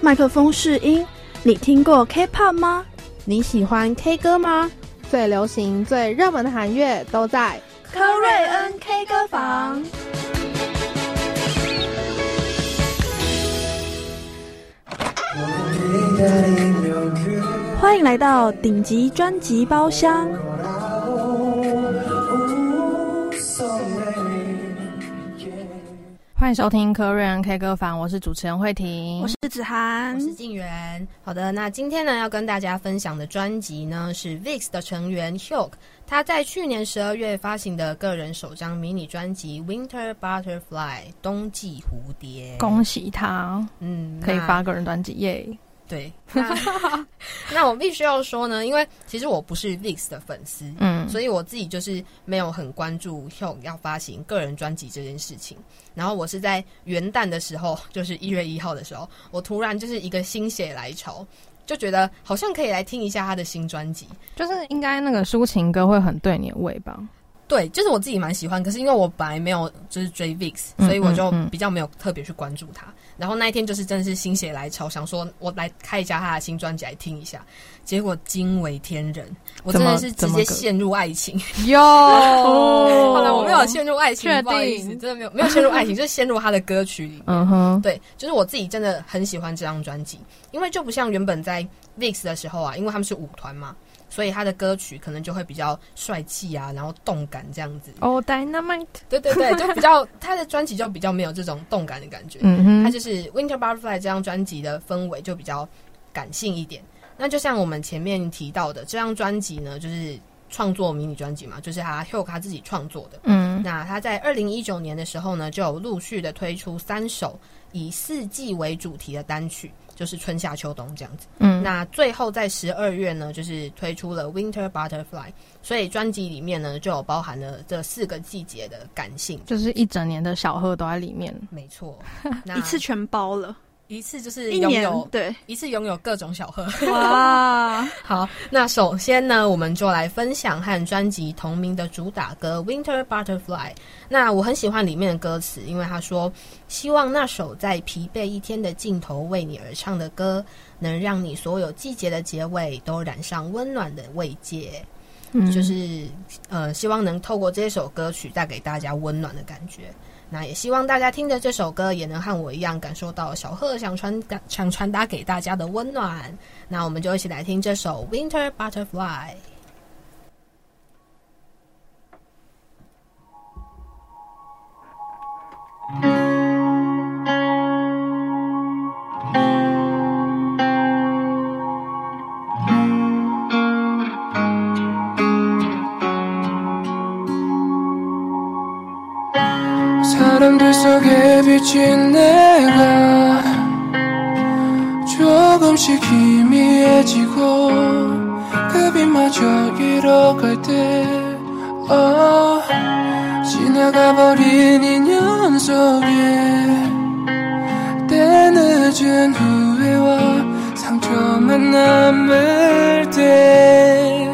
麦克风试音，你听过 K-pop 吗？你喜欢 K 歌吗？最流行、最热门的韩乐都在科瑞恩 K 歌房。欢迎来到顶级专辑包厢。欢迎收听科瑞恩 K 歌房，我是主持人慧婷，我是子涵，我是静媛。好的，那今天呢要跟大家分享的专辑呢是 VIX 的成员 Hulk，他在去年十二月发行的个人首张迷你专辑《Winter Butterfly》冬季蝴蝶。恭喜他，嗯，可以发个人专辑耶。对，那我必须要说呢，因为其实我不是 VIX 的粉丝，嗯，所以我自己就是没有很关注 Hyuk 要发行个人专辑这件事情。然后我是在元旦的时候，就是一月一号的时候，我突然就是一个心血来潮，就觉得好像可以来听一下他的新专辑，就是应该那个抒情歌会很对你的胃吧。对，就是我自己蛮喜欢，可是因为我本来没有就是追 VIX，所以我就比较没有特别去关注他。然后那一天就是真的是心血来潮，想说我来开一下他的新专辑来听一下，结果惊为天人，我真的是直接陷入爱情。哟，好了，我没有陷入爱情，不好意思，真的没有没有陷入爱情，就是陷入他的歌曲里。嗯哼，对，就是我自己真的很喜欢这张专辑，因为就不像原本在 VIX 的时候啊，因为他们是舞团嘛。所以他的歌曲可能就会比较帅气啊，然后动感这样子。哦，Dynamite，对对对，就比较 他的专辑就比较没有这种动感的感觉。嗯哼，他就是 Winter Butterfly 这张专辑的氛围就比较感性一点。那就像我们前面提到的，这张专辑呢，就是创作迷你专辑嘛，就是他 Hugh 他自己创作的。嗯，那他在二零一九年的时候呢，就有陆续的推出三首以四季为主题的单曲。就是春夏秋冬这样子，嗯，那最后在十二月呢，就是推出了 Winter Butterfly，所以专辑里面呢就有包含了这四个季节的感性，就是一整年的小贺都在里面，没错，一次全包了。一次就是拥有对一次拥有各种小贺哇！好，那首先呢，我们就来分享和专辑同名的主打歌《Winter Butterfly》。那我很喜欢里面的歌词，因为他说希望那首在疲惫一天的尽头为你而唱的歌，能让你所有季节的结尾都染上温暖的慰藉。嗯，就是呃，希望能透过这首歌曲带给大家温暖的感觉。那也希望大家听着这首歌，也能和我一样感受到小贺想传、想传达给大家的温暖。那我们就一起来听这首《Winter Butterfly》。비친 내가 조금씩 희미해지고 그 빛마저 잃어갈 때 어, 지나가버린 인연 속에 때늦은 후회와 상처만 남을 때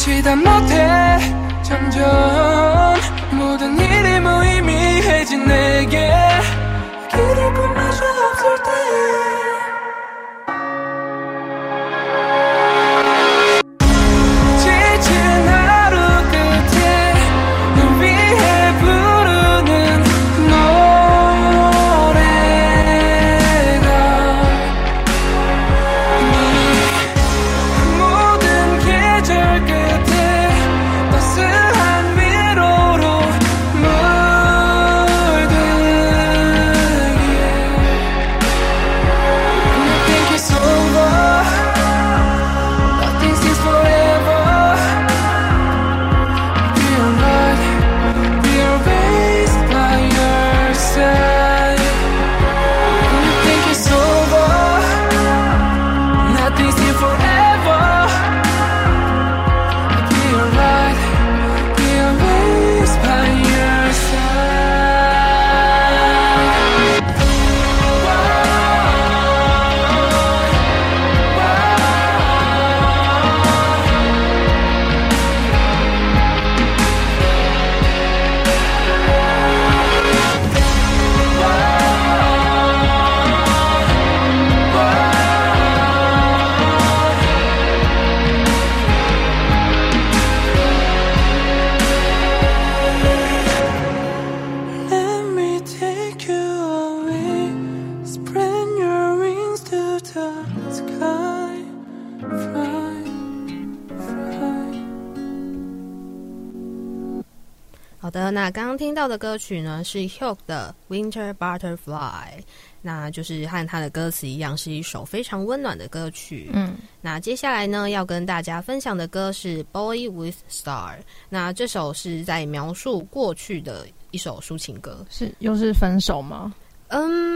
지치다 못해. 점점 모든 일이 무의미해진 내게 那刚刚听到的歌曲呢是 Hulk 的《Winter Butterfly》，那就是和他的歌词一样，是一首非常温暖的歌曲。嗯，那接下来呢要跟大家分享的歌是《Boy with Star》，那这首是在描述过去的一首抒情歌，是又是分手吗？嗯，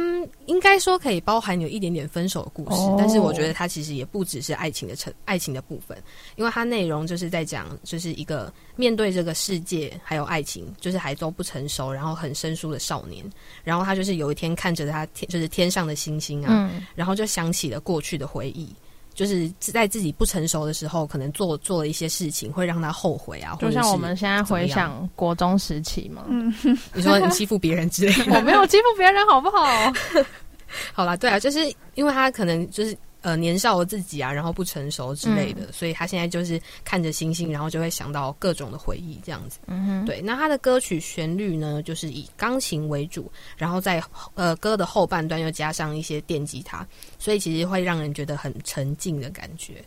应该说可以包含有一点点分手的故事，但是我觉得它其实也不只是爱情的成爱情的部分，因为它内容就是在讲，就是一个面对这个世界还有爱情，就是还都不成熟，然后很生疏的少年，然后他就是有一天看着他天，就是天上的星星啊，然后就想起了过去的回忆。就是在自己不成熟的时候，可能做做了一些事情，会让他后悔啊。就像我们现在回想国中时期嘛，你说你欺负别人之类的，我没有欺负别人，好不好？好啦，对啊，就是因为他可能就是。呃，年少的自己啊，然后不成熟之类的，所以他现在就是看着星星，然后就会想到各种的回忆，这样子。嗯哼，对。那他的歌曲旋律呢，就是以钢琴为主，然后在呃歌的后半段又加上一些电吉他，所以其实会让人觉得很沉静的感觉。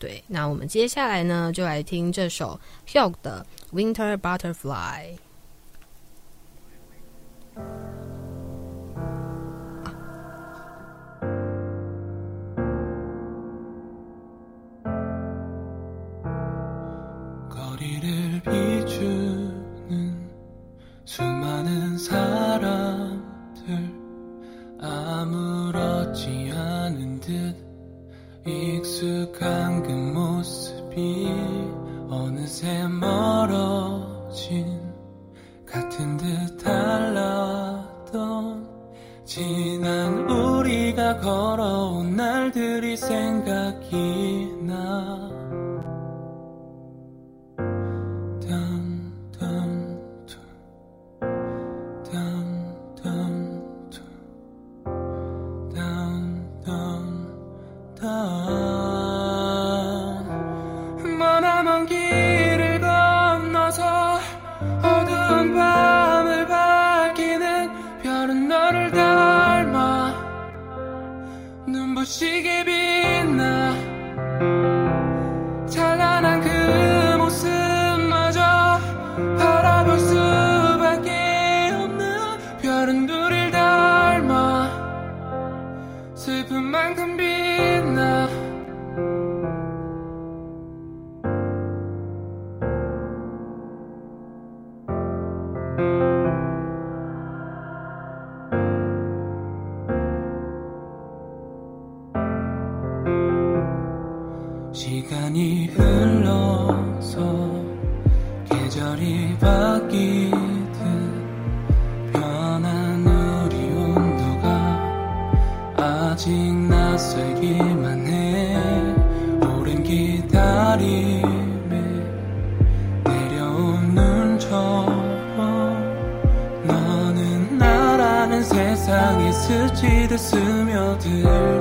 对，那我们接下来呢，就来听这首 Hyuk 的《Winter Butterfly》。 들 아무렇지 않은 듯 익숙한 그 모습이 어느새 멀어진 같은 듯 달랐던 지난 우리가 걸어 she gave 시간이 흘러서 계절이 바뀌듯 변한 우리 온도가 아직 낯설기만 해. 오랜 기다림에 내려온 눈처럼 너는 나라는 세상에 스치듯 스며들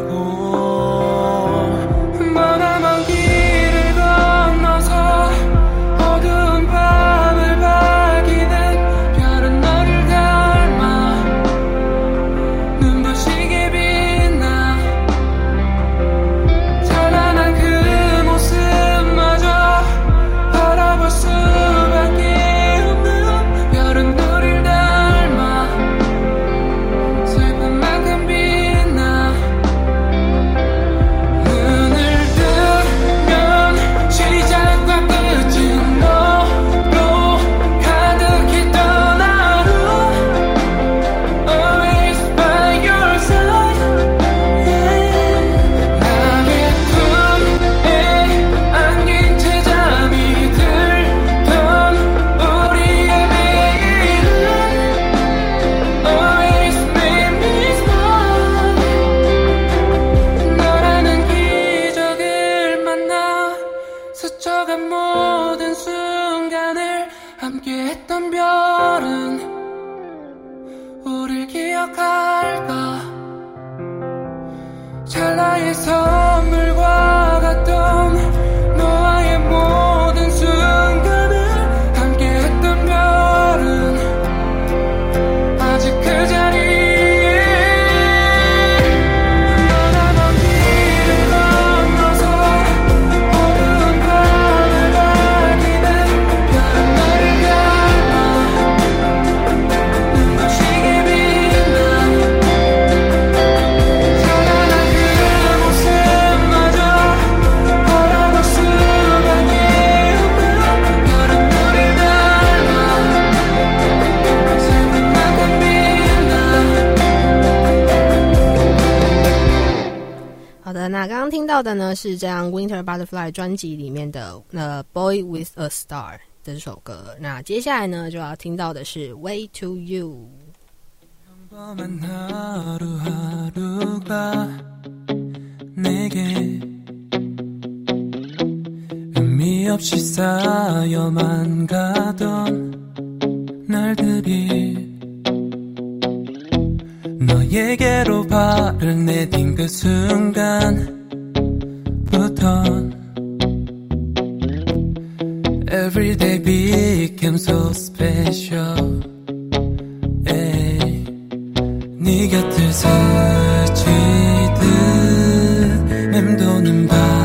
到的呢是这样《Winter Butterfly》专辑里面的《呃 Boy with a Star》这首歌。那接下来呢就要听到的是《Way to You》。 평범한 하루하루가 내게 의미 없이 쌓여만 가던 날들이 너에게로 발을 내딘 그 순간 부턴 Every day became so special 에이. 네 곁을 스치듯 맴도는 바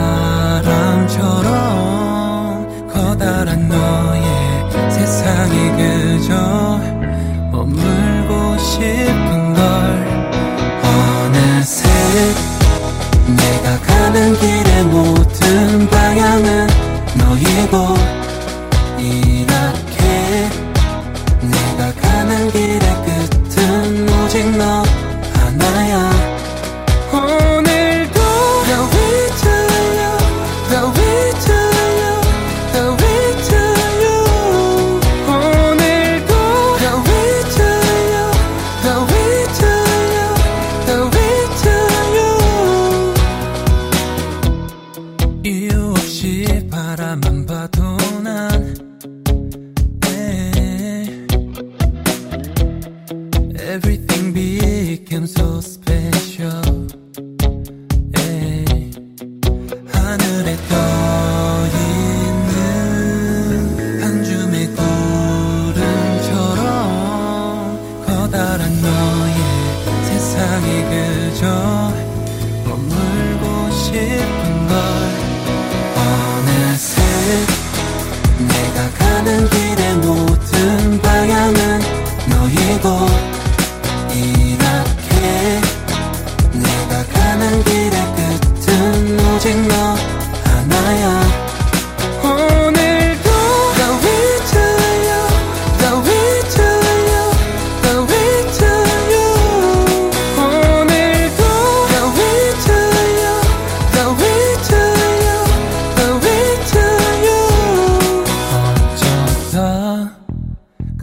it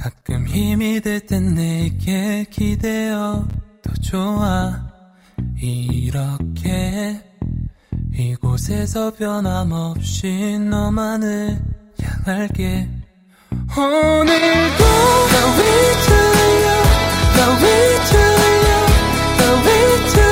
가끔 힘이 들 땐 내게 기대어도 좋아. 이렇게 이곳에서 변함없이 너만을 향할게. 오늘도 to you The way to you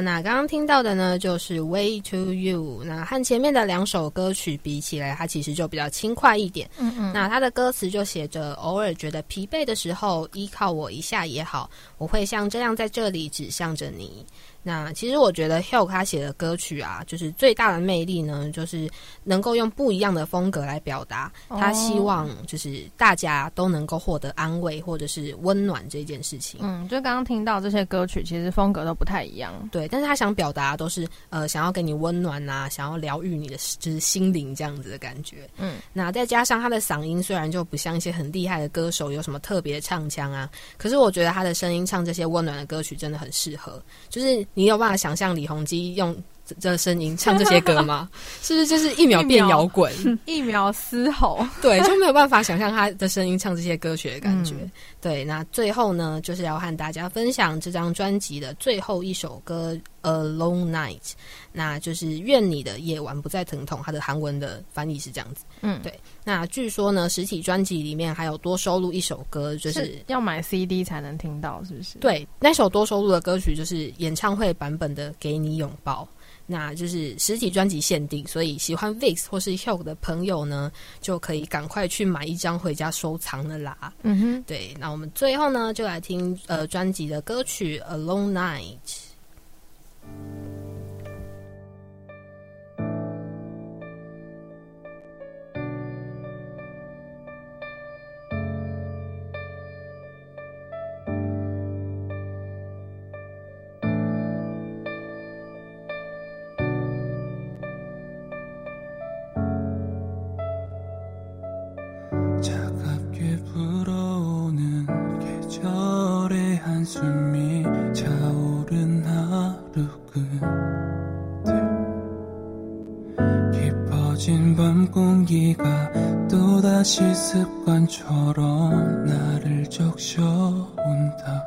那刚刚听到的呢，就是《Way to You》。那和前面的两首歌曲比起来，它其实就比较轻快一点。嗯嗯，那它的歌词就写着：偶尔觉得疲惫的时候，依靠我一下也好，我会像这样在这里指向着你。那其实我觉得 Hill 他写的歌曲啊，就是最大的魅力呢，就是能够用不一样的风格来表达。他希望就是大家都能够获得安慰或者是温暖这件事情。嗯，就刚刚听到这些歌曲，其实风格都不太一样。对，但是他想表达都是呃，想要给你温暖呐、想要疗愈你的就是心灵这样子的感觉。嗯，那再加上他的嗓音，虽然就不像一些很厉害的歌手有什么特别唱腔啊，可是我觉得他的声音唱这些温暖的歌曲真的很适合。就是你有办法想象李弘基用这这声音唱这些歌吗？是不是就是一秒变摇滚？一秒 嘶吼，对，就没有办法想象他的声音唱这些歌曲的感觉。嗯对，那最后呢，就是要和大家分享这张专辑的最后一首歌《A Long Night》，那就是愿你的夜晚不再疼痛。它的韩文的翻译是这样子。嗯，对。那据说呢，实体专辑里面还有多收录一首歌，就是是要买 CD 才能听到，是不是？，对那首多收录的歌曲，就是演唱会版本的《给你拥抱》。那就是实体专辑限定，所以喜欢 VIX 或是 Hug 的朋友呢，就可以赶快去买一张回家收藏的啦。嗯哼，对，那我们最后呢，就来听呃专辑的歌曲《Alone Night》。 다시 습관처럼 나를 적셔온다.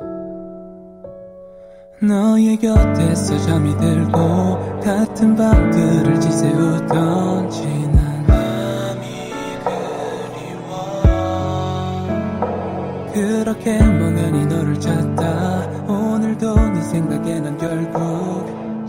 너의 곁에서 잠이 들고 같은 밤들을 지새우던 지난 밤이 그리워. 그렇게 멍하니 너를 찾다 오늘도 네 생각에 난 결국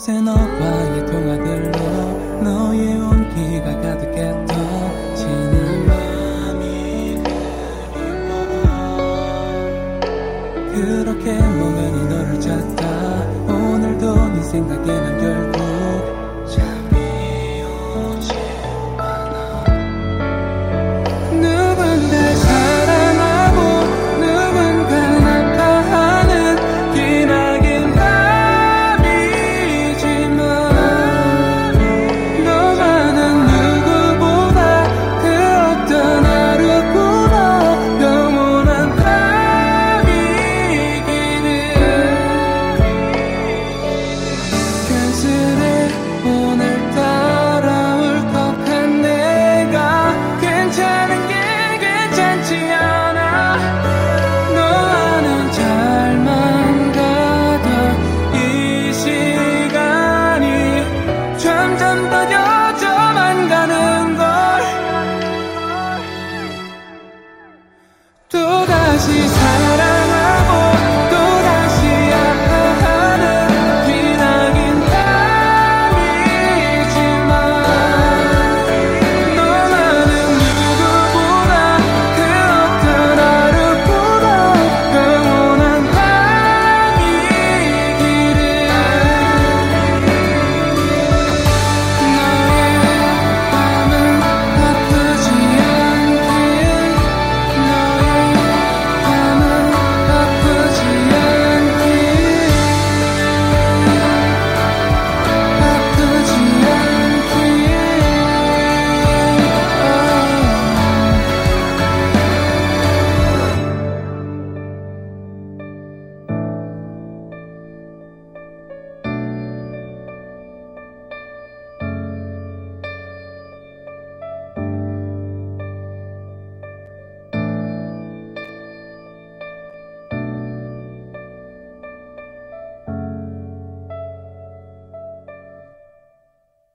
せな